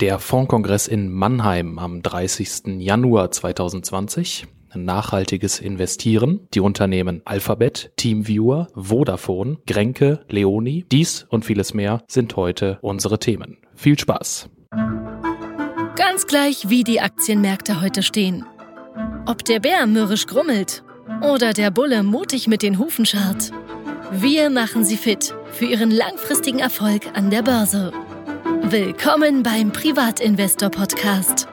Der Fondkongress in Mannheim am 30. Januar 2020. Nachhaltiges Investieren. Die Unternehmen Alphabet, Teamviewer, Vodafone, Grenke, Leoni. Dies und vieles mehr sind heute unsere Themen. Viel Spaß! Ganz gleich, wie die Aktienmärkte heute stehen. Ob der Bär mürrisch grummelt oder der Bulle mutig mit den Hufen scharrt. Wir machen Sie fit für Ihren langfristigen Erfolg an der Börse. Willkommen beim Privatinvestor Podcast.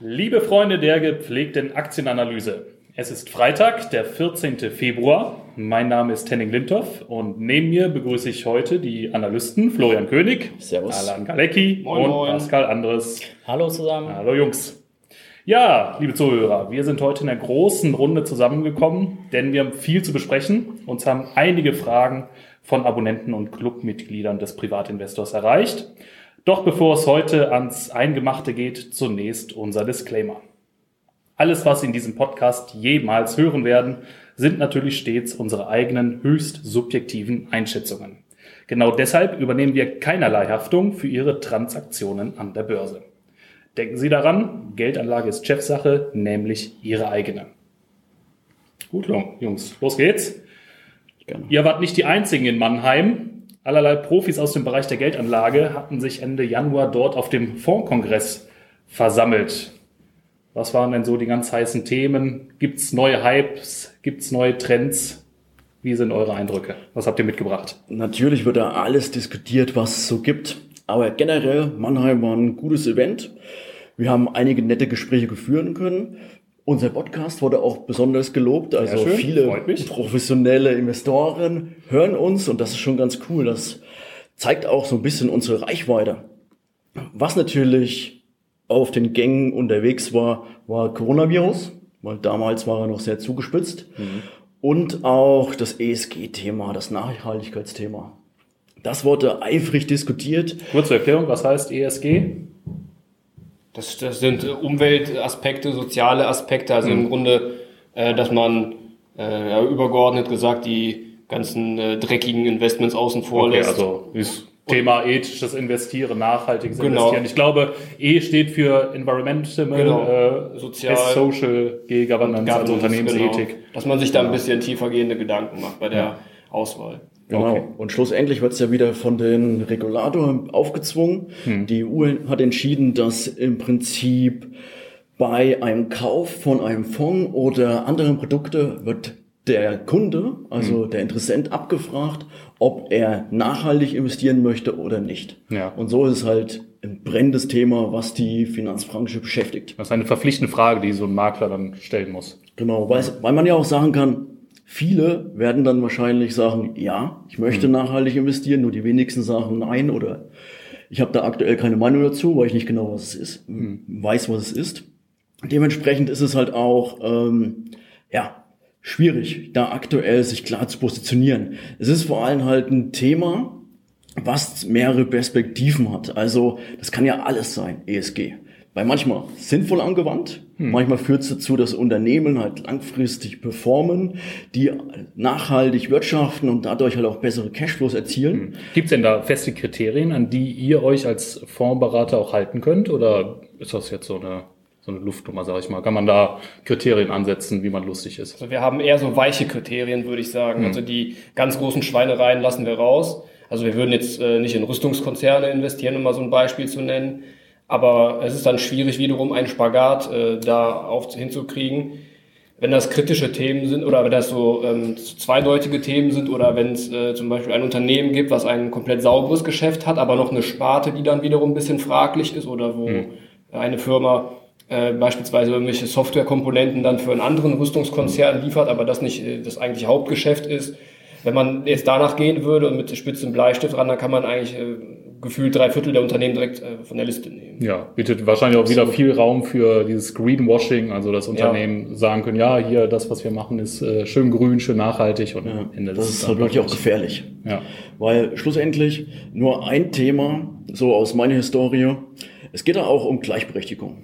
Liebe Freunde der gepflegten Aktienanalyse, es ist Freitag, der 14. Februar. Mein Name ist Henning Lindhoff und neben mir begrüße ich heute die Analysten Florian König, Servus. Alan Galecki Moin, und moin. Pascal Andres. Hallo zusammen. Hallo Jungs. Ja, liebe Zuhörer, wir sind heute in einer großen Runde zusammengekommen, denn wir haben viel zu besprechen. Uns haben einige Fragen von Abonnenten und Clubmitgliedern des Privatinvestors erreicht. Doch bevor es heute ans Eingemachte geht, zunächst unser Disclaimer. Alles, was Sie in diesem Podcast jemals hören werden, sind natürlich stets unsere eigenen höchst subjektiven Einschätzungen. Genau deshalb übernehmen wir keinerlei Haftung für Ihre Transaktionen an der Börse. Denken Sie daran, Geldanlage ist Chefsache, nämlich Ihre eigene. Gut, Jungs, los geht's. Gerne. Ihr wart nicht die einzigen in Mannheim. Allerlei Profis aus dem Bereich der Geldanlage hatten sich Ende Januar dort auf dem Fondskongress versammelt. Was waren denn so die ganz heißen Themen? Gibt's neue Hypes? Gibt's neue Trends? Wie sind eure Eindrücke? Was habt ihr mitgebracht? Natürlich wird da alles diskutiert, was es so gibt. Aber generell, Mannheim war ein gutes Event. Wir haben einige nette Gespräche führen können. Unser Podcast wurde auch besonders gelobt. Also schön, viele professionelle Investoren hören uns und das ist schon ganz cool. Das zeigt auch so ein bisschen unsere Reichweite. Was natürlich auf den Gängen unterwegs war, war Coronavirus, weil damals war er noch sehr zugespitzt. Und auch das ESG-Thema, das Nachhaltigkeitsthema. Das wurde eifrig diskutiert. Kurze Erklärung, was heißt ESG? Das, das sind äh, Umweltaspekte, soziale Aspekte, also Mhm. im Grunde, äh, dass man äh, ja, übergeordnet gesagt die ganzen äh, dreckigen Investments außen vor Okay, lässt. also das Thema ethisches Investieren, nachhaltiges Genau. Investieren. Ich glaube, E steht für Environmental, Genau. äh, Sozial. S, Social, G, Governance, also Governance, Unternehmensethik. Genau. Dass man sich da ein bisschen tiefergehende Gedanken macht bei der Auswahl. Genau. Okay. Und schlussendlich wird es ja wieder von den Regulatoren aufgezwungen. Die EU hat entschieden, dass im Prinzip bei einem Kauf von einem Fonds oder anderen Produkte wird der Kunde, also der Interessent, abgefragt, ob er nachhaltig investieren möchte oder nicht. Ja. Und so ist es halt ein brennendes Thema, was die Finanzbranche beschäftigt. Das ist eine verpflichtende Frage, die so ein Makler dann stellen muss. Genau, weil, weil man ja auch sagen kann, viele werden dann wahrscheinlich sagen, ja, ich möchte nachhaltig investieren, nur die wenigsten sagen nein oder ich habe da aktuell keine Meinung dazu, weil ich nicht genau was es ist, weiß, was es ist. Dementsprechend ist es halt auch, ähm, ja, schwierig, da aktuell sich klar zu positionieren. Es ist vor allem halt ein Thema, was mehrere Perspektiven hat. Also das kann ja alles sein, ESG. Bei manchmal sinnvoll angewandt, manchmal führt es dazu, dass Unternehmen halt langfristig performen, die nachhaltig wirtschaften und dadurch halt auch bessere Cashflows erzielen. Gibt es denn da feste Kriterien, an die ihr euch als Fondsberater auch halten könnt? Oder ist das jetzt so eine, so eine Luftnummer, sag ich mal? Kann man da Kriterien ansetzen, wie man lustig ist? Also wir haben eher so weiche Kriterien, würde ich sagen. Also die ganz großen Schweinereien lassen wir raus. Also wir würden jetzt äh, nicht in Rüstungskonzerne investieren, um mal so ein Beispiel zu nennen. Aber es ist dann schwierig, wiederum einen Spagat äh, da auf, hinzukriegen. Wenn das kritische Themen sind oder wenn das so ähm, zweideutige Themen sind oder wenn es äh, zum Beispiel ein Unternehmen gibt, was ein komplett sauberes Geschäft hat, aber noch eine Sparte, die dann wiederum ein bisschen fraglich ist oder wo eine Firma äh, beispielsweise irgendwelche Softwarekomponenten dann für einen anderen Rüstungskonzern liefert, aber das nicht äh, das eigentliche Hauptgeschäft ist. Wenn man jetzt danach gehen würde und mit spitzem Bleistift ran, dann kann man eigentlich äh, gefühlt drei Viertel der Unternehmen direkt äh, von der Liste nehmen. Ja, bietet wahrscheinlich auch wieder viel Raum für dieses Greenwashing, also dass Unternehmen sagen können, ja, hier, das, was wir machen, ist äh, schön grün, schön nachhaltig und am Ende Das ist halt wirklich auch gefährlich. Ja. Weil schlussendlich nur ein Thema, so aus meiner Historie, es geht da auch um Gleichberechtigung.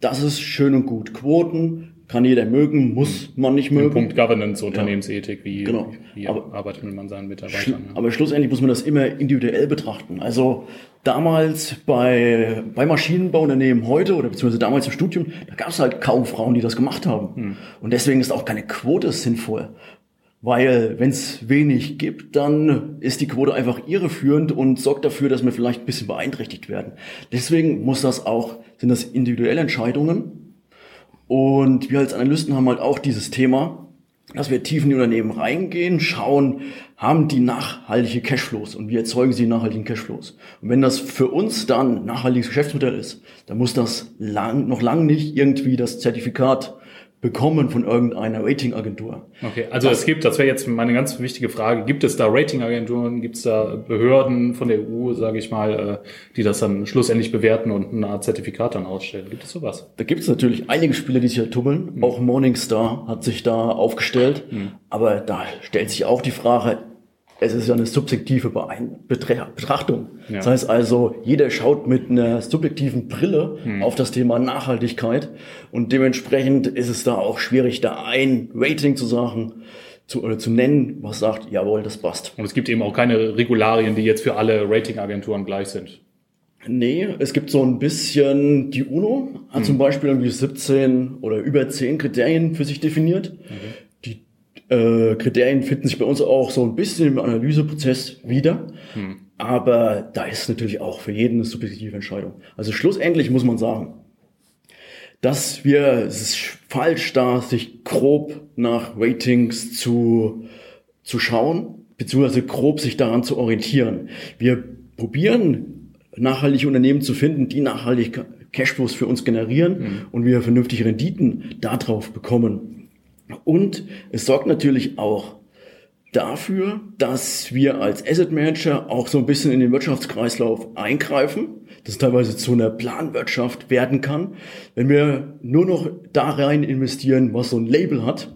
Das ist schön und gut. Quoten, kann jeder mögen, muss man nicht mögen. Punkt Governance, Unternehmensethik, wie, Genau. wie Aber- arbeitet man seinen Mitarbeitern? ja. Aber schlussendlich muss man das immer individuell betrachten. Also damals bei, bei Maschinenbauunternehmen heute oder beziehungsweise damals im Studium, da gab es halt kaum Frauen, die das gemacht haben. Und deswegen ist auch keine Quote sinnvoll. Weil wenn es wenig gibt, dann ist die Quote einfach irreführend und sorgt dafür, dass wir vielleicht ein bisschen beeinträchtigt werden. Deswegen muss das auch, sind das individuelle Entscheidungen. Und wir als Analysten haben halt auch dieses Thema, dass wir tief in die Unternehmen reingehen, schauen, haben die nachhaltige Cashflows und wie erzeugen sie nachhaltigen Cashflows. Und wenn das für uns dann nachhaltiges Geschäftsmodell ist, dann muss das lang, noch lang nicht irgendwie das Zertifikat bekommen von irgendeiner Ratingagentur. Okay, also es gibt, das wäre jetzt meine ganz wichtige Frage, gibt es da Ratingagenturen, gibt es da Behörden von der EU, sage ich mal, äh, die das dann schlussendlich bewerten und eine Art Zertifikat dann ausstellen? Gibt es sowas? Da gibt es natürlich einige Spieler, die sich da tummeln. Auch Morningstar hat sich da aufgestellt. Aber da stellt sich auch die Frage, es ist ja eine subjektive Betrachtung. Ja. Das heißt also, jeder schaut mit einer subjektiven Brille auf das Thema Nachhaltigkeit. Und dementsprechend ist es da auch schwierig, da ein Rating zu sagen, zu, oder zu nennen, was sagt, jawohl, das passt. Und es gibt eben auch keine Regularien, die jetzt für alle Ratingagenturen gleich sind. Nee, es gibt so ein bisschen, die UNO hat zum Beispiel irgendwie 17 oder über 10 Kriterien für sich definiert. Die äh, Kriterien finden sich bei uns auch so ein bisschen im Analyseprozess wieder. Aber da ist natürlich auch für jeden eine subjektive Entscheidung. Also schlussendlich muss man sagen, dass wir, es ist falsch da, sich grob nach Ratings zu, zu schauen, beziehungsweise grob sich daran zu orientieren. Wir probieren, nachhaltige Unternehmen zu finden, die nachhaltig Cashflows für uns generieren und wir vernünftige Renditen darauf bekommen. Und es sorgt natürlich auch dafür, dass wir als Asset Manager auch so ein bisschen in den Wirtschaftskreislauf eingreifen, das teilweise zu einer Planwirtschaft werden kann. Wenn wir nur noch da rein investieren, was so ein Label hat,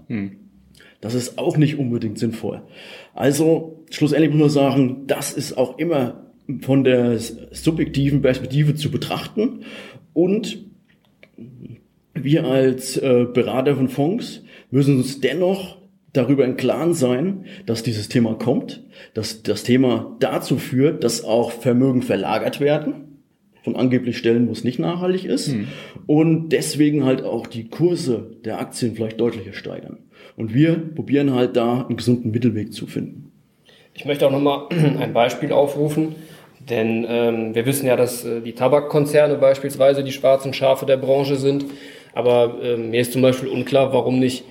das ist auch nicht unbedingt sinnvoll. Also schlussendlich muss man sagen, das ist auch immer von der subjektiven Perspektive zu betrachten und wir als äh, Berater von Fonds müssen uns dennoch darüber im Klaren sein, dass dieses Thema kommt, dass das Thema dazu führt, dass auch Vermögen verlagert werden von angeblich Stellen, wo es nicht nachhaltig ist und deswegen halt auch die Kurse der Aktien vielleicht deutlicher steigern. Und wir probieren halt da einen gesunden Mittelweg zu finden. Ich möchte auch nochmal ein Beispiel aufrufen, denn ähm, wir wissen ja, dass äh, die Tabakkonzerne beispielsweise die schwarzen Schafe der Branche sind. Aber äh, mir ist zum Beispiel unklar, warum nicht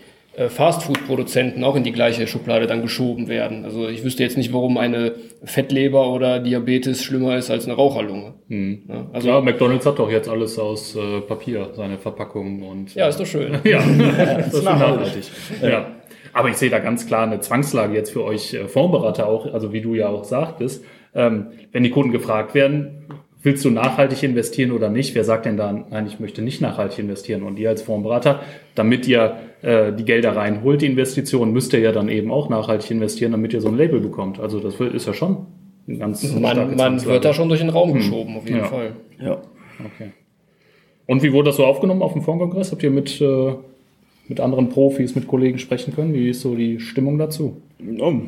Fastfood-Produzenten auch in die gleiche Schublade dann geschoben werden. Also ich wüsste jetzt nicht, warum eine Fettleber oder Diabetes schlimmer ist als eine Raucherlunge. Ja, also Ja, McDonalds hat doch jetzt alles aus äh, Papier, seine Verpackungen und ja, ist doch schön. Ja, das ist nachhaltig. Ja. Aber ich sehe da ganz klar eine Zwangslage jetzt für euch äh, Fondsberater auch, also wie du ja auch sagtest. Ähm, wenn die Kunden gefragt werden, willst du nachhaltig investieren oder nicht? Wer sagt denn da, nein, ich möchte nicht nachhaltig investieren? Und ihr als Fondsberater, damit ihr äh, die Gelder reinholt, die Investitionen, müsst ihr ja dann eben auch nachhaltig investieren, damit ihr so ein Label bekommt. Also das ist ja schon ein ganz Man, man wird da schon durch den Raum geschoben, auf jeden Ja. Fall. Ja. Okay. Und wie wurde das so aufgenommen auf dem Fondskongress? Habt ihr mit, äh, mit anderen Profis, mit Kollegen sprechen können? Wie ist so die Stimmung dazu?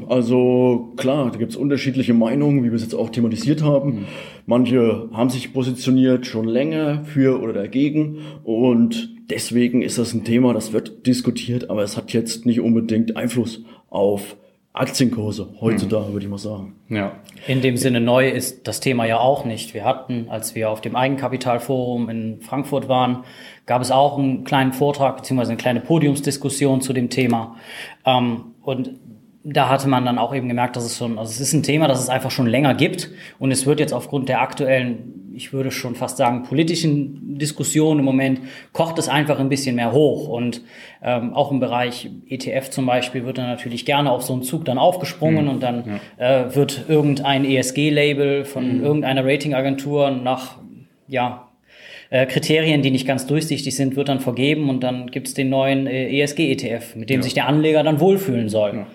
Also klar, da gibt es unterschiedliche Meinungen, wie wir es jetzt auch thematisiert haben. Manche haben sich positioniert schon länger für oder dagegen und deswegen ist das ein Thema, das wird diskutiert, aber es hat jetzt nicht unbedingt Einfluss auf Aktienkurse heutzutage, würde ich mal sagen. Ja. In dem Sinne neu ist das Thema ja auch nicht. Wir hatten, als wir auf dem Eigenkapitalforum in Frankfurt waren, gab es auch einen kleinen Vortrag beziehungsweise eine kleine Podiumsdiskussion zu dem Thema. Ähm, und da hatte man dann auch eben gemerkt, dass es schon, also es ist ein Thema, das es einfach schon länger gibt. Und es wird jetzt aufgrund der aktuellen, ich würde schon fast sagen, politischen Diskussionen im Moment, kocht es einfach ein bisschen mehr hoch. Und ähm, auch im Bereich ETF zum Beispiel wird dann natürlich gerne auf so einen Zug dann aufgesprungen und dann äh, wird irgendein ESG-Label von irgendeiner Ratingagentur nach, ja, äh, Kriterien, die nicht ganz durchsichtig sind, wird dann vergeben und dann gibt es den neuen äh, ESG-ETF, mit dem sich der Anleger dann wohlfühlen soll.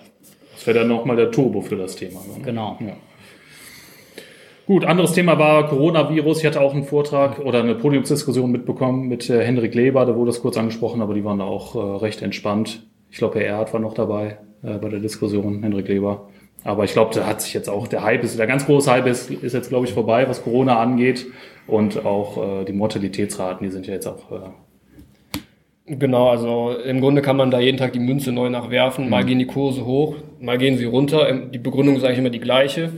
Das wäre dann nochmal der Turbo für das Thema. Ne? Genau. Ja. Gut, anderes Thema war Coronavirus. Ich hatte auch einen Vortrag oder eine Podiumsdiskussion mitbekommen mit äh, Hendrik Leber, da wurde das kurz angesprochen, aber die waren da auch äh, recht entspannt. Ich glaube, Herr Erhard war noch dabei äh, bei der Diskussion, Hendrik Leber. Aber ich glaube, da hat sich jetzt auch der Hype, ist, der ganz große Hype ist, ist jetzt, glaube ich, vorbei, was Corona angeht. Und auch äh, die Mortalitätsraten, die sind ja jetzt auch äh, Genau, also im Grunde kann man da jeden Tag die Münze neu nachwerfen. Mal gehen die Kurse hoch, mal gehen sie runter. Die Begründung ist eigentlich immer die gleiche.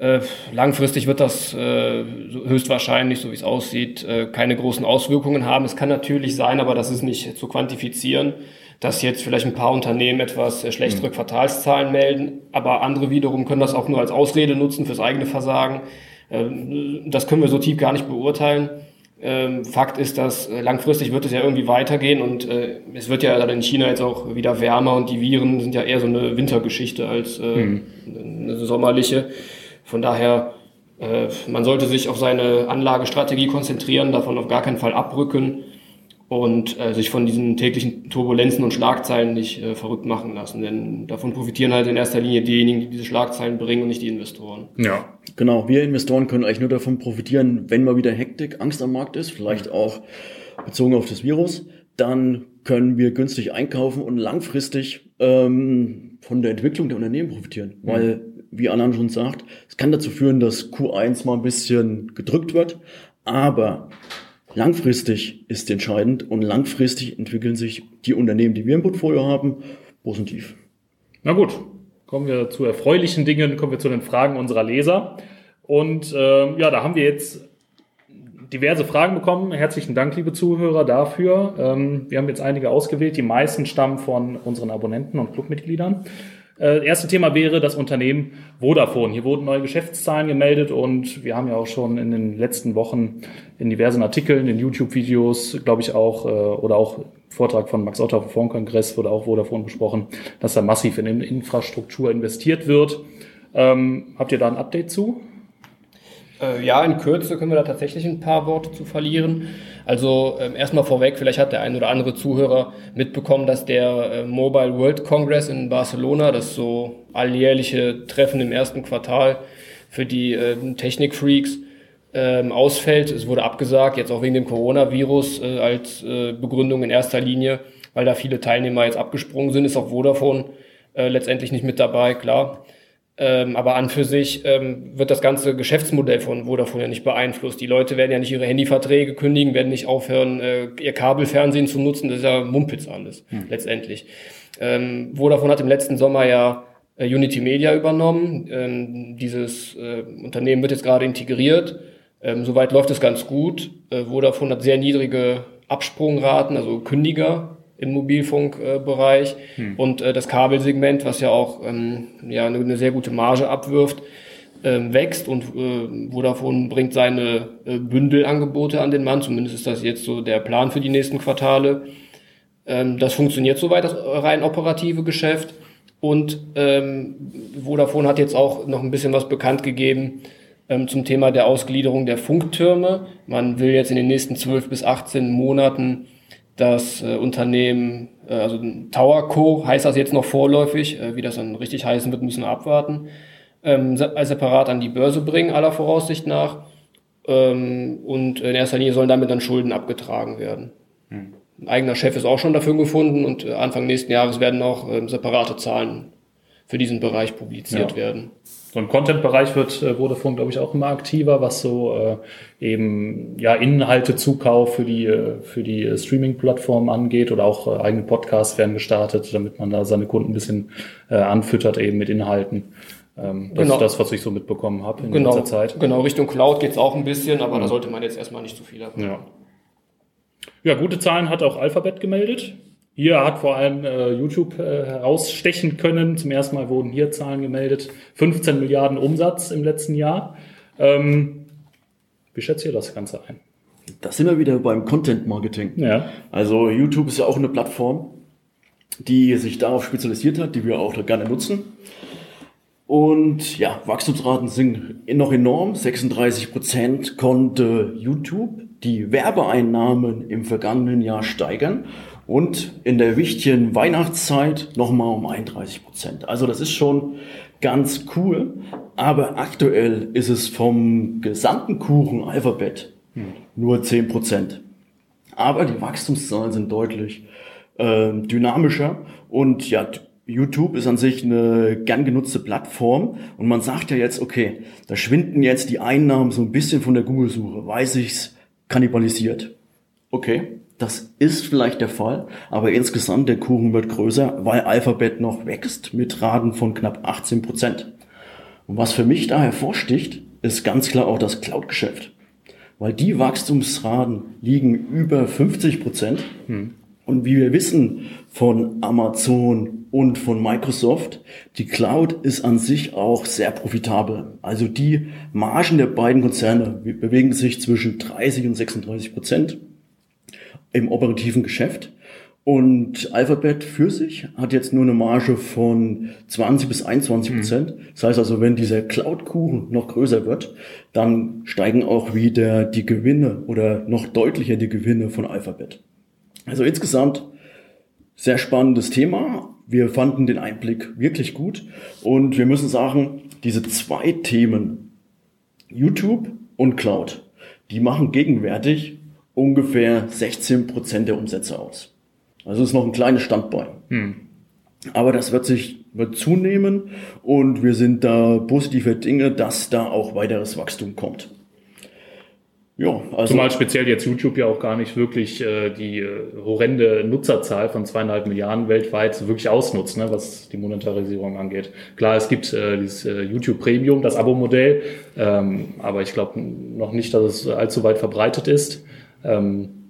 Äh, langfristig wird das äh, höchstwahrscheinlich, so wie es aussieht, äh, keine großen Auswirkungen haben. Es kann natürlich sein, aber das ist nicht zu quantifizieren, dass jetzt vielleicht ein paar Unternehmen etwas äh, schlechtere mhm. Quartalszahlen melden, aber andere wiederum können das auch nur als Ausrede nutzen fürs eigene Versagen. Ähm, das können wir so tief gar nicht beurteilen. Ähm, Fakt ist, dass äh, langfristig wird es ja irgendwie weitergehen und äh, es wird ja in China jetzt auch wieder wärmer und die Viren sind ja eher so eine Wintergeschichte als mhm. eine sommerliche. Von daher, äh, man sollte sich auf seine Anlagestrategie konzentrieren, davon auf gar keinen Fall abrücken und äh, sich von diesen täglichen Turbulenzen und Schlagzeilen nicht äh, verrückt machen lassen. Denn davon profitieren halt in erster Linie diejenigen, die diese Schlagzeilen bringen und nicht die Investoren. Ja. Genau, wir Investoren können eigentlich nur davon profitieren, wenn mal wieder Hektik, Angst am Markt ist, vielleicht auch bezogen auf das Virus. Dann können wir günstig einkaufen und langfristig ähm, von der Entwicklung der Unternehmen profitieren. Mhm. Weil wie Annan schon sagt, es kann dazu führen, dass Q1 mal ein bisschen gedrückt wird, aber langfristig ist entscheidend und langfristig entwickeln sich die Unternehmen, die wir im Portfolio haben, positiv. Na gut, kommen wir zu erfreulichen Dingen, kommen wir zu den Fragen unserer Leser. Und äh, ja, da haben wir jetzt diverse Fragen bekommen. Herzlichen Dank, liebe Zuhörer, dafür. Ähm, wir haben jetzt einige ausgewählt. Die meisten stammen von unseren Abonnenten und Clubmitgliedern. Äh, erste Thema wäre das Unternehmen Vodafone. Hier wurden neue Geschäftszahlen gemeldet und wir haben ja auch schon in den letzten Wochen in diversen Artikeln, in YouTube-Videos, glaube ich auch, äh, oder auch Vortrag von Max Otter vom Fondskongress wurde auch Vodafone besprochen, dass da massiv in Infrastruktur investiert wird. Ähm, habt ihr da ein Update zu? Äh, ja, in Kürze können wir da tatsächlich ein paar Worte zu verlieren. Also ähm, erstmal vorweg, vielleicht hat der ein oder andere Zuhörer mitbekommen, dass der äh, Mobile World Congress in Barcelona, das so alljährliche Treffen im ersten Quartal für die äh, Technikfreaks, ähm, ausfällt. Es wurde abgesagt, jetzt auch wegen dem Coronavirus äh, als äh, Begründung in erster Linie, weil da viele Teilnehmer jetzt abgesprungen sind, ist auch Vodafone äh, letztendlich nicht mit dabei, klar. Ähm, aber an für sich ähm, wird das ganze Geschäftsmodell von Vodafone ja nicht beeinflusst. Die Leute werden ja nicht ihre Handyverträge kündigen, werden nicht aufhören, äh, ihr Kabelfernsehen zu nutzen. Das ist ja Mumpitz alles, hm. letztendlich. Ähm, Vodafone hat im letzten Sommer ja äh, Unity Media übernommen. Ähm, dieses äh, Unternehmen wird jetzt gerade integriert. Ähm, soweit läuft es ganz gut. Äh, Vodafone hat sehr niedrige Absprungraten, also Kündiger im Mobilfunkbereich äh, hm. und äh, das Kabelsegment, was ja auch ähm, ja, eine, eine, sehr gute Marge abwirft, ähm, wächst und äh, Vodafone bringt seine äh, Bündelangebote an den Mann, zumindest ist das jetzt so der Plan für die nächsten Quartale. Ähm, das funktioniert soweit, das rein operative Geschäft und ähm, Vodafone hat jetzt auch noch ein bisschen was bekannt gegeben, ähm, zum Thema der Ausgliederung der Funktürme. Man will jetzt in den nächsten 12 bis 18 Monaten das äh, Unternehmen, äh, also Tower Co. heißt das jetzt noch vorläufig, äh, wie das dann richtig heißen wird, müssen wir abwarten, ähm, separat an die Börse bringen, aller Voraussicht nach. Ähm, und in erster Linie sollen damit dann Schulden abgetragen werden. Hm. Ein eigener Chef ist auch schon dafür gefunden und äh, Anfang nächsten Jahres werden auch ähm, separate Zahlen für diesen Bereich publiziert ja. werden. So im Content-Bereich wird äh, Vodafone, glaube ich, auch immer aktiver, was so äh, eben ja Inhaltezukauf für die äh, für die äh, Streaming-Plattform angeht oder auch äh, eigene Podcasts werden gestartet, damit man da seine Kunden ein bisschen äh, anfüttert eben mit Inhalten. Ähm, das genau. ist das, was ich so mitbekommen habe in genau. letzter Zeit. Genau, Richtung Cloud geht's auch ein bisschen, aber mhm. da sollte man jetzt erstmal nicht zu viel haben. Ja. ja, gute Zahlen hat auch Alphabet gemeldet. Hier hat vor allem äh, YouTube äh, herausstechen können. Zum ersten Mal wurden hier Zahlen gemeldet. 15 Milliarden Umsatz im letzten Jahr. Ähm, wie schätzt ihr das Ganze ein? Da sind wir wieder beim Content Marketing. Ja. Also YouTube ist ja auch eine Plattform, die sich darauf spezialisiert hat, die wir auch gerne nutzen. Und ja, Wachstumsraten sind noch enorm. 36 Prozent konnte YouTube die Werbeeinnahmen im vergangenen Jahr steigern und in der wichtigen Weihnachtszeit nochmal um 31 Prozent. Also das ist schon ganz cool. Aber aktuell ist es vom gesamten Kuchen Alphabet nur 10%. Aber die Wachstumszahlen sind deutlich äh, dynamischer und ja, YouTube ist an sich eine gern genutzte Plattform und man sagt ja jetzt, okay, da schwinden jetzt die Einnahmen so ein bisschen von der Google-Suche, weil sich's kannibalisiert. Okay, das ist vielleicht der Fall, aber insgesamt der Kuchen wird größer, weil Alphabet noch wächst mit Raten von knapp 18 Prozent. Und was für mich da hervorsticht, ist ganz klar auch das Cloud-Geschäft. Weil die Wachstumsraten liegen über 50 Prozent. Hm. Und wie wir wissen von Amazon und von Microsoft, die Cloud ist an sich auch sehr profitabel. Also die Margen der beiden Konzerne bewegen sich zwischen 30 und 36 Prozent im operativen Geschäft. Und Alphabet für sich hat jetzt nur eine Marge von 20 bis 21 Prozent. Mhm. Das heißt also, wenn dieser Cloud-Kuchen noch größer wird, dann steigen auch wieder die Gewinne oder noch deutlicher die Gewinne von Alphabet. Also insgesamt sehr spannendes Thema. Wir fanden den Einblick wirklich gut und wir müssen sagen, diese zwei Themen, YouTube und Cloud, die machen gegenwärtig ungefähr 16 Prozent der Umsätze aus. Also ist noch ein kleines Standbein. Hm. Aber das wird sich wird zunehmen und wir sind da positive Dinge, dass da auch weiteres Wachstum kommt. Ja, also Zumal speziell jetzt YouTube ja auch gar nicht wirklich äh, die äh, horrende Nutzerzahl von zweieinhalb Milliarden weltweit wirklich ausnutzt, ne, was die Monetarisierung angeht. Klar, es gibt äh, dieses äh, YouTube Premium, das Abo-Modell, ähm, aber ich glaube noch nicht, dass es allzu weit verbreitet ist. Ähm,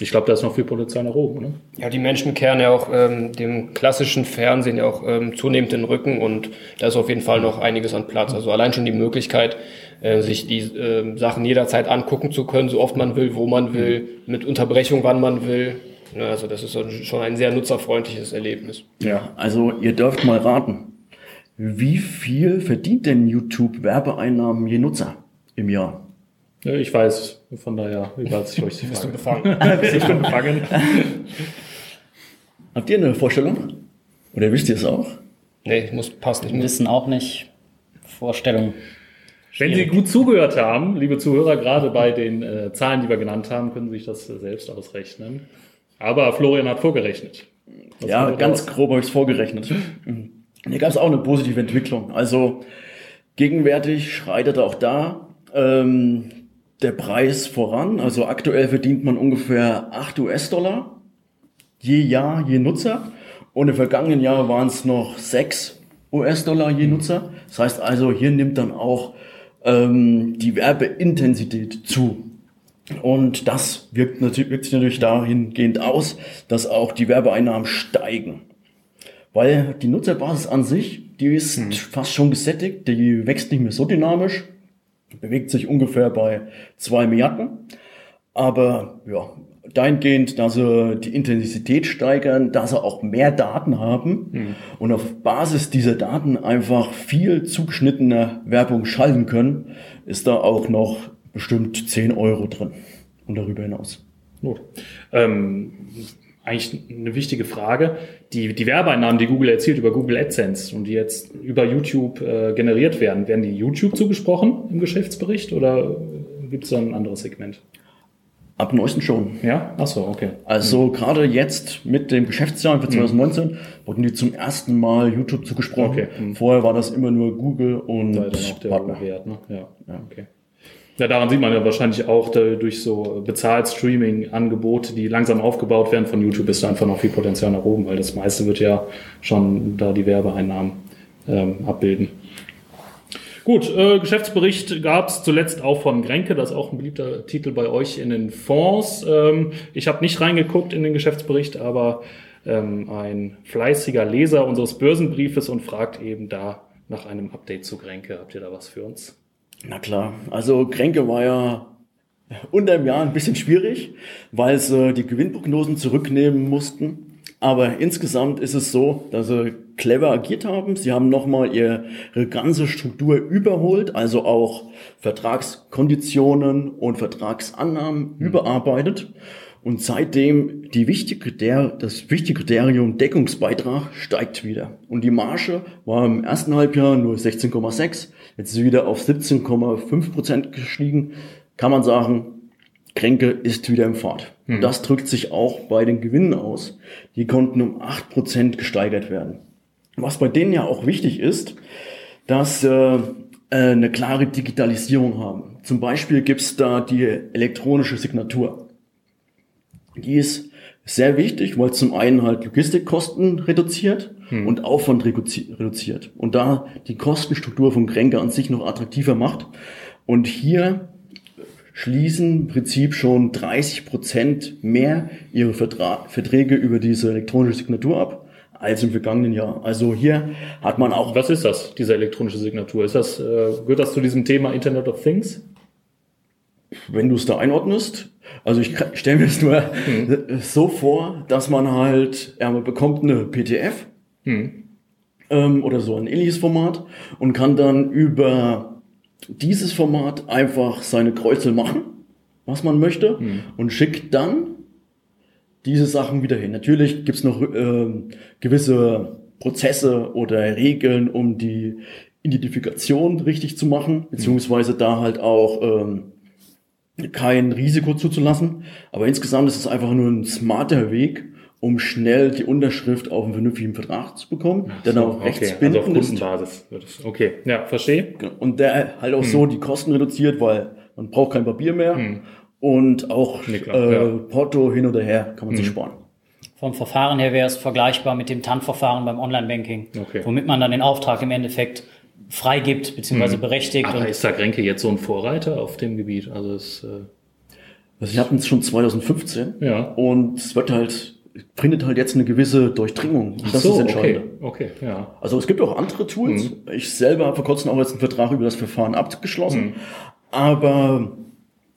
ich glaube, da ist noch viel Potenzial nach oben. Ne? Ja, die Menschen kehren ja auch ähm, dem klassischen Fernsehen ja auch ähm, zunehmend den Rücken und da ist auf jeden Fall noch einiges an Platz. Also allein schon die Möglichkeit, äh, sich die äh, Sachen jederzeit angucken zu können, so oft man will, wo man will, mit Unterbrechung, wann man will. Ja, also das ist schon ein sehr nutzerfreundliches Erlebnis. Ja, also ihr dürft mal raten. Wie viel verdient denn YouTube Werbeeinnahmen je Nutzer im Jahr? Ich weiß, von daher überlasse ich euch die Frage. Bist du gefangen? ich bin gefangen. Habt ihr eine Vorstellung? Oder wisst ihr es auch? Nee, ich muss passen. Wir wissen auch nicht. Vorstellung. Wenn Sie gut zugehört haben, liebe Zuhörer, gerade bei den äh, Zahlen, die wir genannt haben, können Sie sich das äh, selbst ausrechnen. Aber Florian hat vorgerechnet. Was ja, ganz raus? grob habe ich es vorgerechnet. Hier gab es auch eine positive Entwicklung. Also gegenwärtig schreitet auch da ähm, der Preis voran. Also aktuell verdient man ungefähr 8 US-Dollar je Jahr, je Nutzer. Und im vergangenen Jahr waren es noch 6 US-Dollar je Nutzer. Das heißt also, hier nimmt dann auch ähm, die Werbeintensität zu. Und das wirkt, natürlich, wirkt sich natürlich dahingehend aus, dass auch die Werbeeinnahmen steigen. Weil die Nutzerbasis an sich, die ist hm. fast schon gesättigt, die wächst nicht mehr so dynamisch bewegt sich ungefähr bei zwei Milliarden. Aber ja, dahingehend, dass sie die Intensität steigern, dass sie auch mehr Daten haben mhm. und auf Basis dieser Daten einfach viel zugeschnittene Werbung schalten können, ist da auch noch bestimmt 10 Euro drin und darüber hinaus. Gut. Ähm, eigentlich eine wichtige Frage. Die, die Werbeeinnahmen, die Google erzielt über Google AdSense und die jetzt über YouTube äh, generiert werden, werden die YouTube zugesprochen im Geschäftsbericht oder gibt es da ein anderes Segment? Ab neuesten schon. Ja? Achso, okay. Also mhm. gerade jetzt mit dem Geschäftsjahr für 2019 mhm. wurden die zum ersten Mal YouTube zugesprochen. Okay. Mhm. Vorher war das immer nur Google und Partner. Wert, ne? ja. ja, okay. Ja, daran sieht man ja wahrscheinlich auch durch so bezahlt Streaming-Angebote, die langsam aufgebaut werden von YouTube, ist da einfach noch viel Potenzial nach oben, weil das meiste wird ja schon da die Werbeeinnahmen ähm, abbilden. Gut, äh, Geschäftsbericht gab es zuletzt auch von Grenke, das ist auch ein beliebter Titel bei euch in den Fonds. Ähm, ich habe nicht reingeguckt in den Geschäftsbericht, aber ähm, ein fleißiger Leser unseres Börsenbriefes und fragt eben da nach einem Update zu Grenke. Habt ihr da was für uns? Na klar, also Kränke war ja unter dem Jahr ein bisschen schwierig, weil sie die Gewinnprognosen zurücknehmen mussten. Aber insgesamt ist es so, dass sie clever agiert haben. Sie haben nochmal ihre ganze Struktur überholt, also auch Vertragskonditionen und Vertragsannahmen mhm. überarbeitet. Und seitdem die wichtige, der, das wichtige Kriterium Deckungsbeitrag steigt wieder. Und die Marge war im ersten Halbjahr nur 16,6, jetzt ist sie wieder auf 17,5 Prozent gestiegen. Kann man sagen, Kränke ist wieder im Fahrt. Mhm. Das drückt sich auch bei den Gewinnen aus. Die konnten um 8 Prozent gesteigert werden. Was bei denen ja auch wichtig ist, dass äh, äh eine klare Digitalisierung haben. Zum Beispiel gibt's da die elektronische Signatur. Die ist sehr wichtig, weil zum einen halt Logistikkosten reduziert hm. und Aufwand reduziert und da die Kostenstruktur von Kränke an sich noch attraktiver macht. Und hier schließen im Prinzip schon 30 Prozent mehr ihre Vertra Verträge über diese elektronische Signatur ab als im vergangenen Jahr. Also hier hat man auch. Was ist das, diese elektronische Signatur? Ist das, äh, gehört das zu diesem Thema Internet of Things? Wenn du es da einordnest, also ich stelle mir das nur hm. so vor, dass man halt, ja, man bekommt eine PDF hm. ähm, oder so ein ähnliches Format und kann dann über dieses Format einfach seine Kreuzel machen, was man möchte, hm. und schickt dann diese Sachen wieder hin. Natürlich gibt's noch äh, gewisse Prozesse oder Regeln, um die Identifikation richtig zu machen, beziehungsweise da halt auch ähm, kein Risiko zuzulassen. Aber insgesamt ist es einfach nur ein smarter Weg, um schnell die Unterschrift auf einen vernünftigen Vertrag zu bekommen, der dann auch rechtsbindend okay. also auf Kundenbasis ist. Okay, ja, verstehe. Genau. Und der halt auch hm. so die Kosten reduziert, weil man braucht kein Papier mehr hm. und auch nee, äh, ja. Porto hin oder her kann man hm. sich sparen. Vom Verfahren her wäre es vergleichbar mit dem TAN-Verfahren beim Online-Banking, okay. womit man dann den Auftrag im Endeffekt freigibt bzw. Hm. berechtigt. Aber ist da Grenke jetzt so ein Vorreiter auf dem Gebiet? Also es äh also sie hatten es schon 2015 ja. und es wird halt findet halt jetzt eine gewisse Durchdringung. Und das so, ist entscheidend. Okay, okay, ja. Also es gibt auch andere Tools. Mhm. Ich selber habe vor kurzem auch jetzt einen Vertrag über das Verfahren abgeschlossen. Mhm. Aber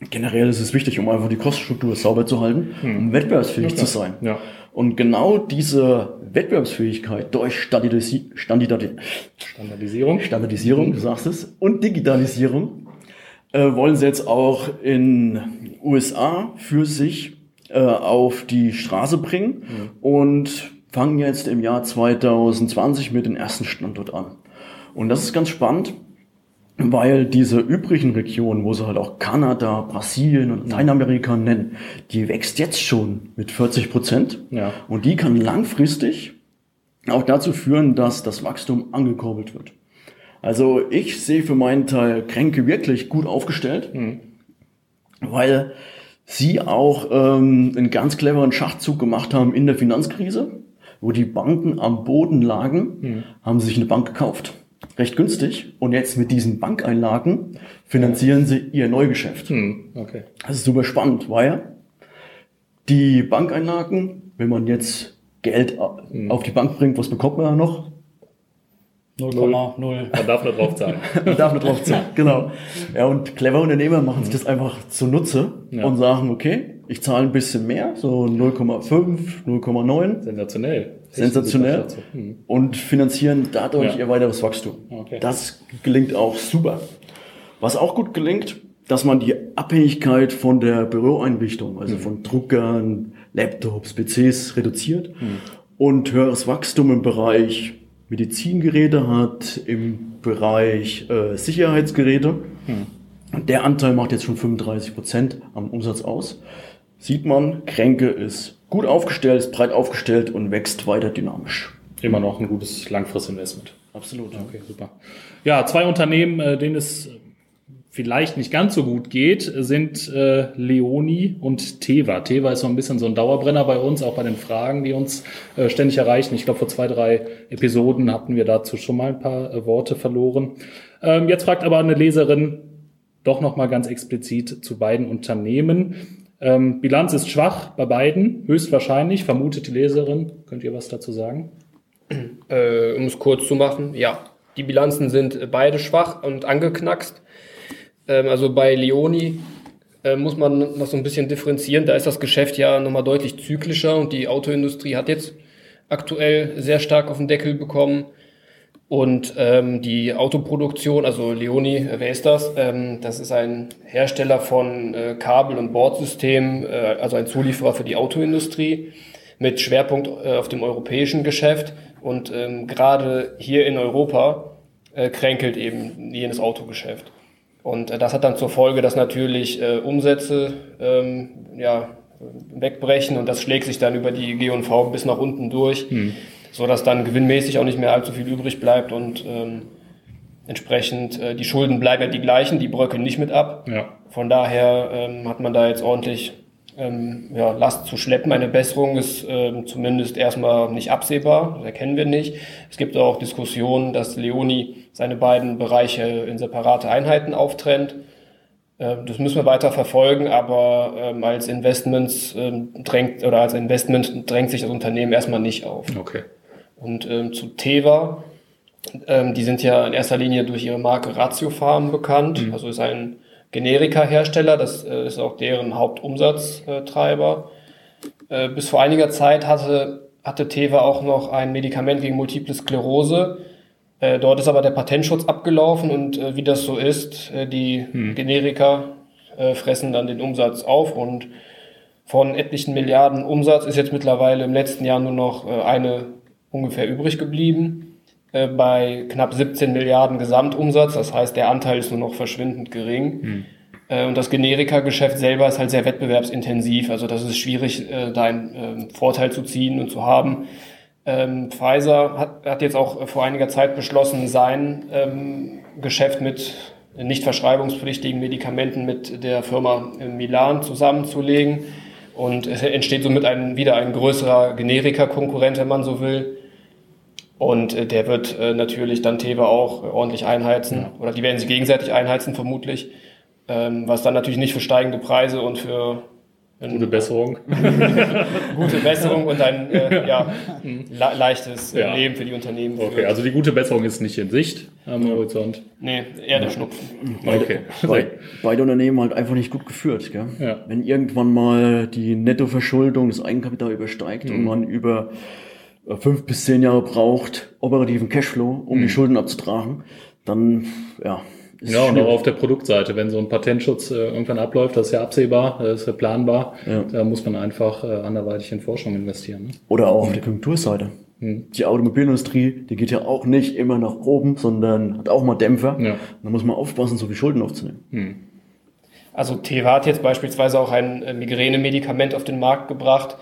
generell ist es wichtig, um einfach die Kostenstruktur sauber zu halten, mhm. um wettbewerbsfähig okay. zu sein. Ja. Und genau diese Wettbewerbsfähigkeit durch Standardisi Standardisi Standardisierung, Standardisierung, du sagst es, und Digitalisierung äh, wollen sie jetzt auch in USA für sich äh, auf die Straße bringen mhm. und fangen jetzt im Jahr 2020 mit dem ersten Standort an. Und das ist ganz spannend, weil diese übrigen Regionen, wo sie halt auch Kanada, Brasilien und Lateinamerika nennen, die wächst jetzt schon mit 40 Prozent. Ja. Und die kann langfristig auch dazu führen, dass das Wachstum angekurbelt wird. Also ich sehe für meinen Teil Kränke wirklich gut aufgestellt, mhm. weil sie auch ähm, einen ganz cleveren Schachzug gemacht haben in der Finanzkrise, wo die Banken am Boden lagen, mhm. haben sich eine Bank gekauft. Recht günstig. Und jetzt mit diesen Bankeinlagen finanzieren sie ihr Neugeschäft. Mhm. Okay. Das ist super spannend, weil die Bankeinlagen, wenn man jetzt Geld mhm. auf die Bank bringt, was bekommt man da noch? 0,0. Man darf nur drauf zahlen. Man darf nur drauf zahlen, genau. Ja, und clever Unternehmer machen sich das einfach zunutze ja. und sagen, okay, ich zahle ein bisschen mehr, so 0,5, 0,9. Sensationell. Sensationell. Hm. Und finanzieren dadurch ja. ihr weiteres Wachstum. Okay. Das gelingt auch super. Was auch gut gelingt, dass man die Abhängigkeit von der Büroeinrichtung, also mhm. von Druckern, Laptops, PCs reduziert mhm. und höheres Wachstum im Bereich Medizingeräte hat, im Bereich äh, Sicherheitsgeräte. Hm. Der Anteil macht jetzt schon 35 Prozent am Umsatz aus. Sieht man, Kränke ist gut aufgestellt, ist breit aufgestellt und wächst weiter dynamisch. Immer noch ein gutes Langfristinvestment. Absolut. Okay, super. Ja, zwei Unternehmen, äh, denen es vielleicht nicht ganz so gut geht, sind äh, Leoni und Teva. Teva ist so ein bisschen so ein Dauerbrenner bei uns, auch bei den Fragen, die uns äh, ständig erreichen. Ich glaube, vor zwei, drei Episoden hatten wir dazu schon mal ein paar äh, Worte verloren. Ähm, jetzt fragt aber eine Leserin doch noch mal ganz explizit zu beiden Unternehmen. Ähm, Bilanz ist schwach bei beiden, höchstwahrscheinlich, vermutet die Leserin. Könnt ihr was dazu sagen? Äh, um es kurz zu machen, ja. Die Bilanzen sind beide schwach und angeknackst. Ähm, also bei Leoni äh, muss man noch so ein bisschen differenzieren. Da ist das Geschäft ja nochmal deutlich zyklischer und die Autoindustrie hat jetzt aktuell sehr stark auf den Deckel bekommen. Und ähm, die Autoproduktion, also Leoni, äh, wer ist das? Ähm, das ist ein Hersteller von äh, Kabel- und Bordsystemen, äh, also ein Zulieferer für die Autoindustrie mit Schwerpunkt äh, auf dem europäischen Geschäft. Und ähm, gerade hier in Europa äh, kränkelt eben jenes Autogeschäft. Und äh, das hat dann zur Folge, dass natürlich äh, Umsätze ähm, ja, wegbrechen und das schlägt sich dann über die G&V bis nach unten durch. Hm so dass dann gewinnmäßig auch nicht mehr allzu viel übrig bleibt und ähm, entsprechend äh, die Schulden bleiben ja die gleichen, die bröckeln nicht mit ab. Ja. Von daher ähm, hat man da jetzt ordentlich ähm, ja, Last zu schleppen. Eine Besserung ist ähm, zumindest erstmal nicht absehbar, das erkennen wir nicht. Es gibt auch Diskussionen, dass Leoni seine beiden Bereiche in separate Einheiten auftrennt. Ähm, das müssen wir weiter verfolgen, aber ähm, als Investments ähm, drängt oder als Investment drängt sich das Unternehmen erstmal nicht auf. Okay. Und ähm, zu Teva, ähm, die sind ja in erster Linie durch ihre Marke Ratiofarm bekannt. Mhm. Also ist ein Generika-Hersteller, das äh, ist auch deren Hauptumsatztreiber. Äh, bis vor einiger Zeit hatte, hatte Teva auch noch ein Medikament gegen Multiple Sklerose. Äh, dort ist aber der Patentschutz abgelaufen und wie das so ist, die mhm. Generika fressen dann den Umsatz auf und von etlichen Milliarden Umsatz ist jetzt mittlerweile im letzten Jahr nur noch eine ungefähr übrig geblieben bei knapp 17 Milliarden Gesamtumsatz. Das heißt, der Anteil ist nur noch verschwindend gering. Mhm. Äh, und das Generika-Geschäft selber ist halt sehr wettbewerbsintensiv. Also das ist schwierig, äh, da einen äh, Vorteil zu ziehen und zu haben. Ähm, Pfizer hat, hat jetzt auch vor einiger Zeit beschlossen, sein ähm, Geschäft mit nicht verschreibungspflichtigen Medikamenten mit der Firma Milan zusammenzulegen. Und es entsteht somit ein, wieder ein größerer Generika-Konkurrent, wenn man so will. Und äh, der wird äh, natürlich dann Teva auch ordentlich einheizen. Ja. Oder die werden sich gegenseitig einheizen, vermutlich. Ähm, was dann natürlich nicht für steigende Preise und für Gute Besserung. gute Besserung und ein äh, ja, le leichtes ja. Leben für die Unternehmen. Okay, also die gute Besserung ist nicht in Sicht am Horizont. Nee, eher der Schnupfen. Beide, okay. Beide, beide Unternehmen halt einfach nicht gut geführt. Gell? Ja. Wenn irgendwann mal die Nettoverschuldung des Eigenkapital übersteigt mhm. und man über fünf bis zehn Jahre braucht, operativen Cashflow, um mhm. die Schulden abzutragen, dann ja, ja, und auch auf der Produktseite, wenn so ein Patentschutz äh, irgendwann abläuft, das ist ja absehbar, das ist ja planbar, ja. da muss man einfach äh, anderweitig in Forschung investieren. Ne? Oder auch auf der Konjunkturseite. Hm. Die Automobilindustrie, die geht ja auch nicht immer nach oben, sondern hat auch mal Dämpfer. Ja. Da muss man aufpassen, so viel Schulden aufzunehmen. Hm. Also Teva hat jetzt beispielsweise auch ein äh, Migräne-Medikament auf den Markt gebracht,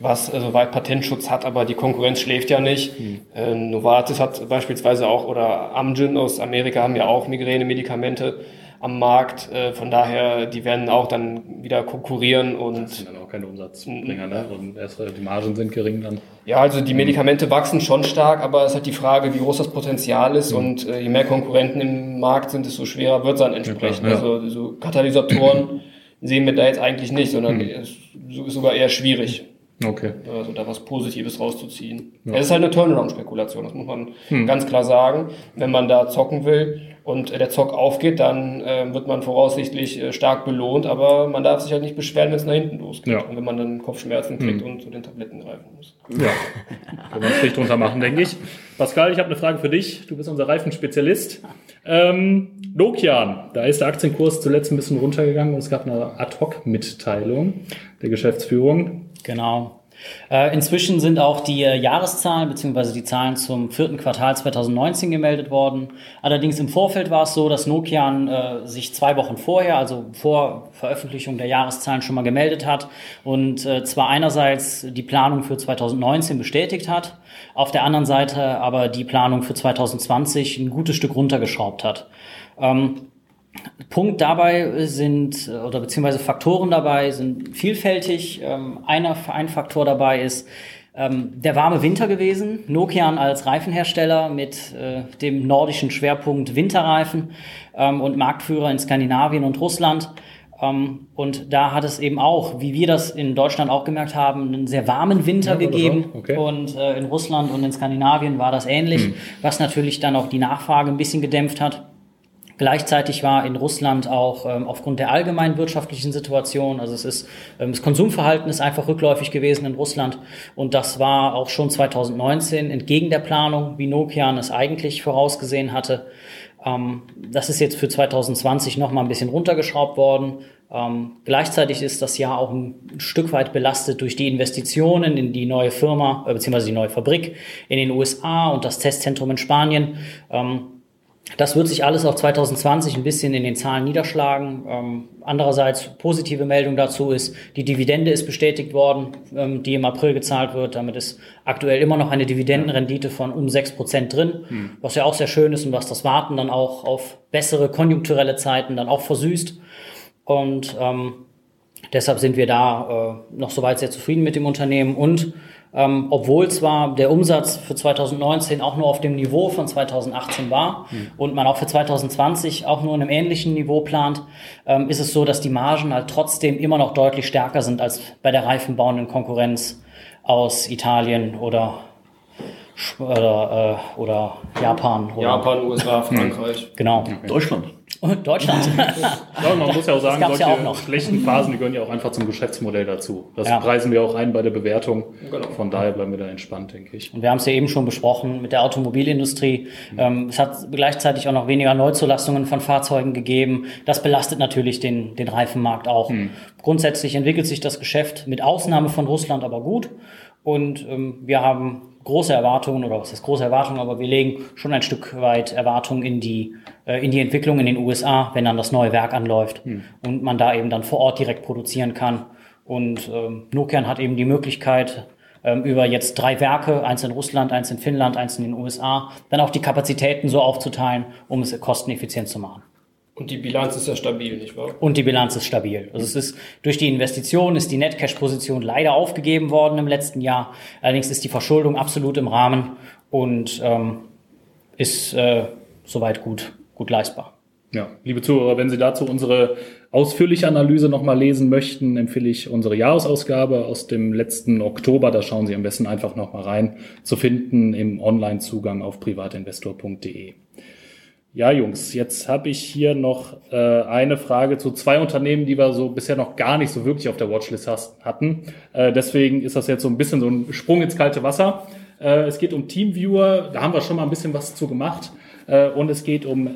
was soweit also Patentschutz hat, aber die Konkurrenz schläft ja nicht. Mhm. Äh, Novartis hat beispielsweise auch, oder Amgen aus Amerika haben ja auch Migräne-Medikamente am Markt. Äh, von daher, die werden auch dann wieder konkurrieren und. Das sind dann auch keine Umsatzbringer, ne? Und erst die Margen sind gering dann. Ja, also die Medikamente wachsen schon stark, aber es ist halt die Frage, wie groß das Potenzial ist mhm. und äh, je mehr Konkurrenten im Markt sind, desto schwerer wird es dann entsprechend. Ja, ja. Also so Katalysatoren sehen wir da jetzt eigentlich nicht, sondern mhm. ist sogar eher schwierig. Okay. Also da was Positives rauszuziehen. Ja. Es ist halt eine Turnaround-Spekulation, das muss man hm. ganz klar sagen. Wenn man da zocken will und der Zock aufgeht, dann äh, wird man voraussichtlich äh, stark belohnt, aber man darf sich halt nicht beschweren, wenn es nach hinten losgeht. Ja. Und wenn man dann Kopfschmerzen kriegt hm. und zu den Tabletten greifen muss. Ja, kann man Strich drunter machen, denke ich. Pascal, ich habe eine Frage für dich. Du bist unser Reifenspezialist. Ähm, Nokian, da ist der Aktienkurs zuletzt ein bisschen runtergegangen und es gab eine Ad-Hoc-Mitteilung der Geschäftsführung. Genau. Äh, inzwischen sind auch die äh, Jahreszahlen bzw. die Zahlen zum vierten Quartal 2019 gemeldet worden. Allerdings im Vorfeld war es so, dass Nokian äh, sich zwei Wochen vorher, also vor Veröffentlichung der Jahreszahlen schon mal gemeldet hat und äh, zwar einerseits die Planung für 2019 bestätigt hat, auf der anderen Seite aber die Planung für 2020 ein gutes Stück runtergeschraubt hat. Ähm, Punkt dabei sind, oder beziehungsweise Faktoren dabei sind vielfältig. Ähm, einer, ein Faktor dabei ist ähm, der warme Winter gewesen. Nokian als Reifenhersteller mit äh, dem nordischen Schwerpunkt Winterreifen ähm, und Marktführer in Skandinavien und Russland. Ähm, und da hat es eben auch, wie wir das in Deutschland auch gemerkt haben, einen sehr warmen Winter ja, gegeben. Okay. Und äh, in Russland und in Skandinavien war das ähnlich, hm. was natürlich dann auch die Nachfrage ein bisschen gedämpft hat. Gleichzeitig war in Russland auch ähm, aufgrund der allgemeinen wirtschaftlichen Situation, also es ist ähm, das Konsumverhalten ist einfach rückläufig gewesen in Russland und das war auch schon 2019 entgegen der Planung, wie Nokian es eigentlich vorausgesehen hatte. Ähm, das ist jetzt für 2020 noch mal ein bisschen runtergeschraubt worden. Ähm, gleichzeitig ist das Jahr auch ein Stück weit belastet durch die Investitionen in die neue Firma äh, bzw. die neue Fabrik in den USA und das Testzentrum in Spanien. Das wird sich alles auf 2020 ein bisschen in den Zahlen niederschlagen. Ähm, andererseits positive Meldung dazu ist, die Dividende ist bestätigt worden, ähm, die im April gezahlt wird. Damit ist aktuell immer noch eine Dividendenrendite von um sechs Prozent drin, hm. was ja auch sehr schön ist und was das Warten dann auch auf bessere konjunkturelle Zeiten dann auch versüßt. Und ähm, deshalb sind wir da äh, noch soweit sehr zufrieden mit dem Unternehmen und ähm, obwohl zwar der Umsatz für 2019 auch nur auf dem Niveau von 2018 war mhm. und man auch für 2020 auch nur in einem ähnlichen Niveau plant, ähm, ist es so, dass die Margen halt trotzdem immer noch deutlich stärker sind als bei der reifenbauenden Konkurrenz aus Italien oder oder, äh, oder Japan. Oder Japan, USA, Frankreich. Genau. Okay. Deutschland. Und Deutschland. ja, man muss ja auch sagen, solche ja auch schlechten Phasen, die gehören ja auch einfach zum Geschäftsmodell dazu. Das Ja. preisen wir auch ein bei der Bewertung. Genau. Von daher bleiben wir da entspannt, denke ich. Und wir haben es ja eben schon besprochen mit der Automobilindustrie. Ähm, es hat gleichzeitig auch noch weniger Neuzulassungen von Fahrzeugen gegeben. Das belastet natürlich den, den Reifenmarkt auch. Grundsätzlich entwickelt sich das Geschäft mit Ausnahme von Russland aber gut. Und ähm, wir haben große Erwartungen, oder was heißt große Erwartungen, aber wir legen schon ein Stück weit Erwartungen in die, äh, in die Entwicklung in den USA, wenn dann das neue Werk anläuft und man da eben dann vor Ort direkt produzieren kann. Und ähm, Nokian hat eben die Möglichkeit, ähm, über jetzt drei Werke, eins in Russland, eins in Finnland, eins in den USA, dann auch die Kapazitäten so aufzuteilen, um es kosteneffizient zu machen. Und die Bilanz ist ja stabil, nicht wahr? Und die Bilanz ist stabil. Also es ist durch die Investition ist die Net-Cash-Position leider aufgegeben worden im letzten Jahr. Allerdings ist die Verschuldung absolut im Rahmen und ähm, ist äh, soweit gut, gut leistbar. Ja, liebe Zuhörer, wenn Sie dazu unsere ausführliche Analyse nochmal lesen möchten, empfehle ich unsere Jahresausgabe aus dem letzten Oktober. Da schauen Sie am besten einfach nochmal rein, zu finden im Online-Zugang auf privatinvestor.de. Ja, Jungs, jetzt habe ich hier noch äh, eine Frage zu zwei Unternehmen, die wir so bisher noch gar nicht so wirklich auf der Watchlist has- hatten. Äh, deswegen ist das jetzt so ein bisschen so ein Sprung ins kalte Wasser. Äh, es geht um Teamviewer, da haben wir schon mal ein bisschen was zu gemacht. Äh, und es geht um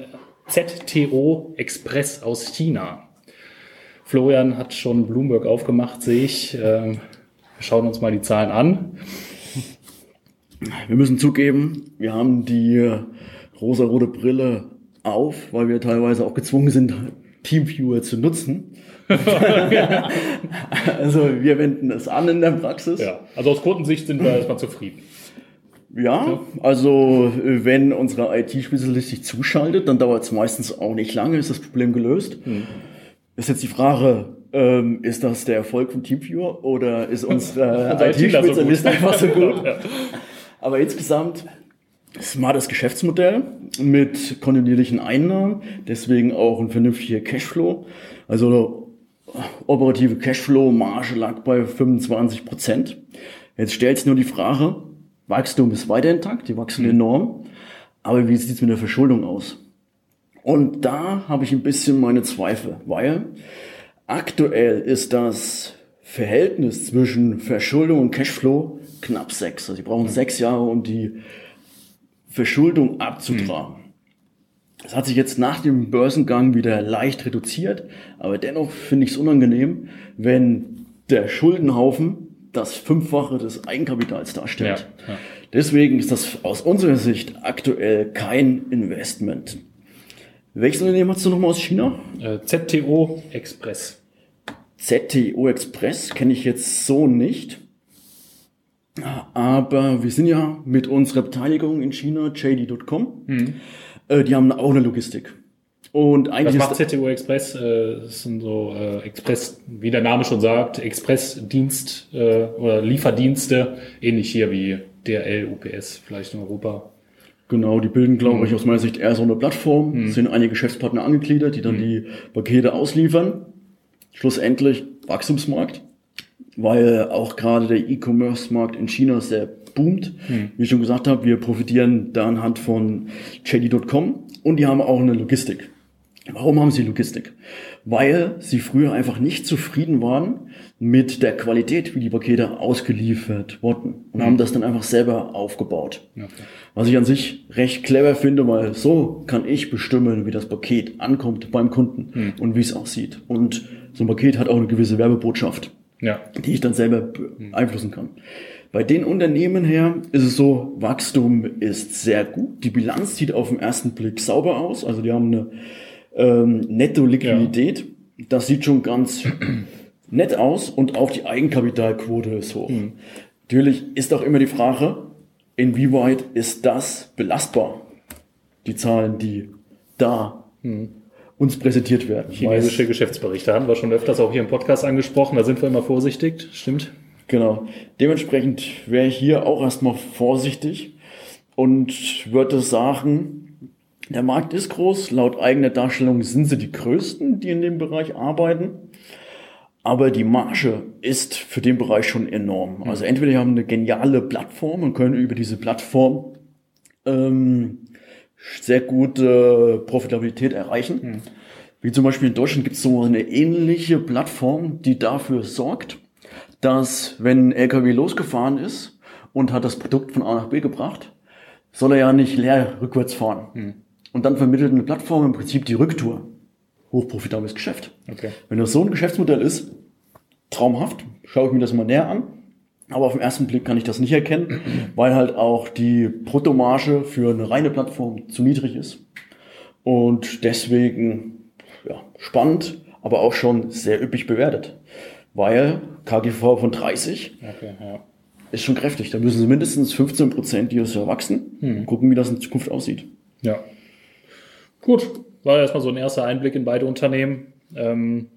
ZTO Express aus China. Florian hat schon Bloomberg aufgemacht, sehe ich. Ähm, wir schauen uns mal die Zahlen an. Wir müssen zugeben, wir haben die rosa-rote Brille auf, weil wir teilweise auch gezwungen sind, Teamviewer zu nutzen. also wir wenden es an in der Praxis. Ja, also aus Kundensicht sind wir erstmal zufrieden. Ja, also wenn unsere IT-Spezialist sich zuschaltet, dann dauert es meistens auch nicht lange, ist das Problem gelöst. Ist jetzt die Frage, ähm, ist das der Erfolg von Teamviewer oder ist unsere Unser so IT-Spezialist gut. einfach so gut? Ja. Aber insgesamt smartes Geschäftsmodell mit kontinuierlichen Einnahmen, deswegen auch ein vernünftiger Cashflow. Also operative Cashflow-Marge lag bei 25 Prozent. Jetzt stellt sich nur die Frage, Wachstum ist weiter intakt, die wachsen enorm, aber wie sieht's mit der Verschuldung aus? Und da habe ich ein bisschen meine Zweifel, weil aktuell ist das Verhältnis zwischen Verschuldung und Cashflow knapp sechs. Also die brauchen sechs Jahre, um die Verschuldung abzutragen. Das hat sich jetzt nach dem Börsengang wieder leicht reduziert, aber dennoch finde ich es unangenehm, wenn der Schuldenhaufen das Fünffache des Eigenkapitals darstellt. Ja, ja. Deswegen ist das aus unserer Sicht aktuell kein Investment. Welches Unternehmen hast du nochmal aus China? Äh, ZTO Express. ZTO Express kenne ich jetzt so nicht. Aber wir sind ja mit unserer Beteiligung in China, JD.com, äh, die haben auch eine Logistik. Und Was eigentlich macht ist, ZTO Express? Äh, Das sind so äh, Express, wie der Name schon sagt, Expressdienst äh, oder Lieferdienste, ähnlich hier wie DRL, UPS, vielleicht in Europa. genau, die bilden, glaube ich, aus meiner Sicht eher so eine Plattform, sind einige Geschäftspartner angegliedert, die dann die Pakete ausliefern. Schlussendlich Wachstumsmarkt, weil auch gerade der E-Commerce-Markt in China sehr boomt. Wie ich schon gesagt habe, wir profitieren da anhand von JD.com und die haben auch eine Logistik. Warum haben sie Logistik? Weil sie früher einfach nicht zufrieden waren mit der Qualität, wie die Pakete ausgeliefert wurden und haben das dann einfach selber aufgebaut. Okay. Was ich an sich recht clever finde, weil so kann ich bestimmen, wie das Paket ankommt beim Kunden hm. und wie es aussieht. Und so ein Paket hat auch eine gewisse Werbebotschaft, ja. die ich dann selber beeinflussen kann. Bei den Unternehmen her ist es so, Wachstum ist sehr gut. Die Bilanz sieht auf den ersten Blick sauber aus. Also die haben eine ähm, Netto-Liquidität. Ja. Das sieht schon ganz nett aus und auch die Eigenkapitalquote ist hoch. Mhm. Natürlich ist auch immer die Frage, inwieweit ist das belastbar? Die Zahlen, die da mhm. Uns präsentiert werden. Chinesische Geschäftsberichte haben wir schon öfters auch hier im Podcast angesprochen. Da sind wir immer vorsichtig, stimmt? Genau. Dementsprechend wäre ich hier auch erstmal vorsichtig und würde sagen, der Markt ist groß. Laut eigener Darstellung sind sie die größten, die in dem Bereich arbeiten. Aber die Marge ist für den Bereich schon enorm. Mhm. Also entweder haben eine geniale Plattform und können über diese Plattform ähm, sehr gute Profitabilität erreichen. Mhm. Wie zum Beispiel in Deutschland gibt es so eine ähnliche Plattform, die dafür sorgt, dass wenn ein LKW losgefahren ist und hat das Produkt von A nach B gebracht, soll er ja nicht leer rückwärts fahren. Mhm. Und dann vermittelt eine Plattform im Prinzip die Rücktour. Hochprofitables Geschäft. Okay. Wenn das so ein Geschäftsmodell ist, traumhaft, schaue ich mir das mal näher an. Aber auf den ersten Blick kann ich das nicht erkennen, weil halt auch die Bruttomarge für eine reine Plattform zu niedrig ist. Und deswegen ja, spannend, aber auch schon sehr üppig bewertet. Weil KGV von 30 okay, ja. ist schon kräftig. Da müssen sie mindestens 15 Prozent dieses Jahr wachsen. Hm. Gucken, wie das in Zukunft aussieht. Ja, Gut, war erstmal so ein erster Einblick in beide Unternehmen. Ähm,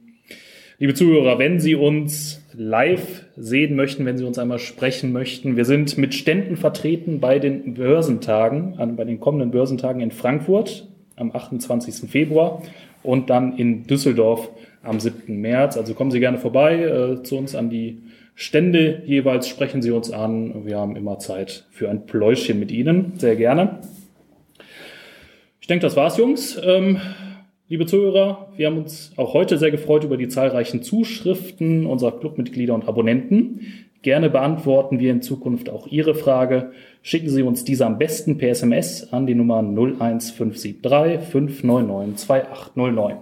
liebe Zuhörer, wenn Sie uns live sehen möchten, wenn Sie uns einmal sprechen möchten, wir sind mit Ständen vertreten bei den Börsentagen, an, bei den kommenden Börsentagen in Frankfurt am 28. Februar und dann in Düsseldorf am 7. März. Also kommen Sie gerne vorbei äh, zu uns an die Stände jeweils, sprechen Sie uns an. Wir haben immer Zeit für ein Pläuschen mit Ihnen, sehr gerne. Ich denke, das war's, Jungs. Ähm, liebe Zuhörer, wir haben uns auch heute sehr gefreut über die zahlreichen Zuschriften unserer Clubmitglieder und Abonnenten. Gerne beantworten wir in Zukunft auch Ihre Frage. Schicken Sie uns diese am besten per SMS an die Nummer 01573 599 2809.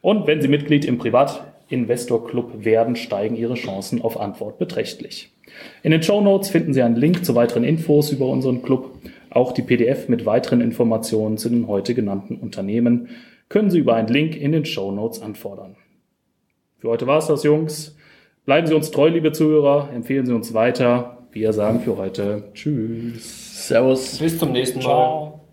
Und wenn Sie Mitglied im Privatinvestor Club werden, steigen Ihre Chancen auf Antwort beträchtlich. In den Show Notes finden Sie einen Link zu weiteren Infos über unseren Club auch die PDF mit weiteren Informationen zu den heute genannten Unternehmen können Sie über einen Link in den Show Notes anfordern. Für heute war es das, Jungs. Bleiben Sie uns treu, liebe Zuhörer. Empfehlen Sie uns weiter. Wir sagen für heute Tschüss. Servus. Bis zum nächsten Mal. Ciao.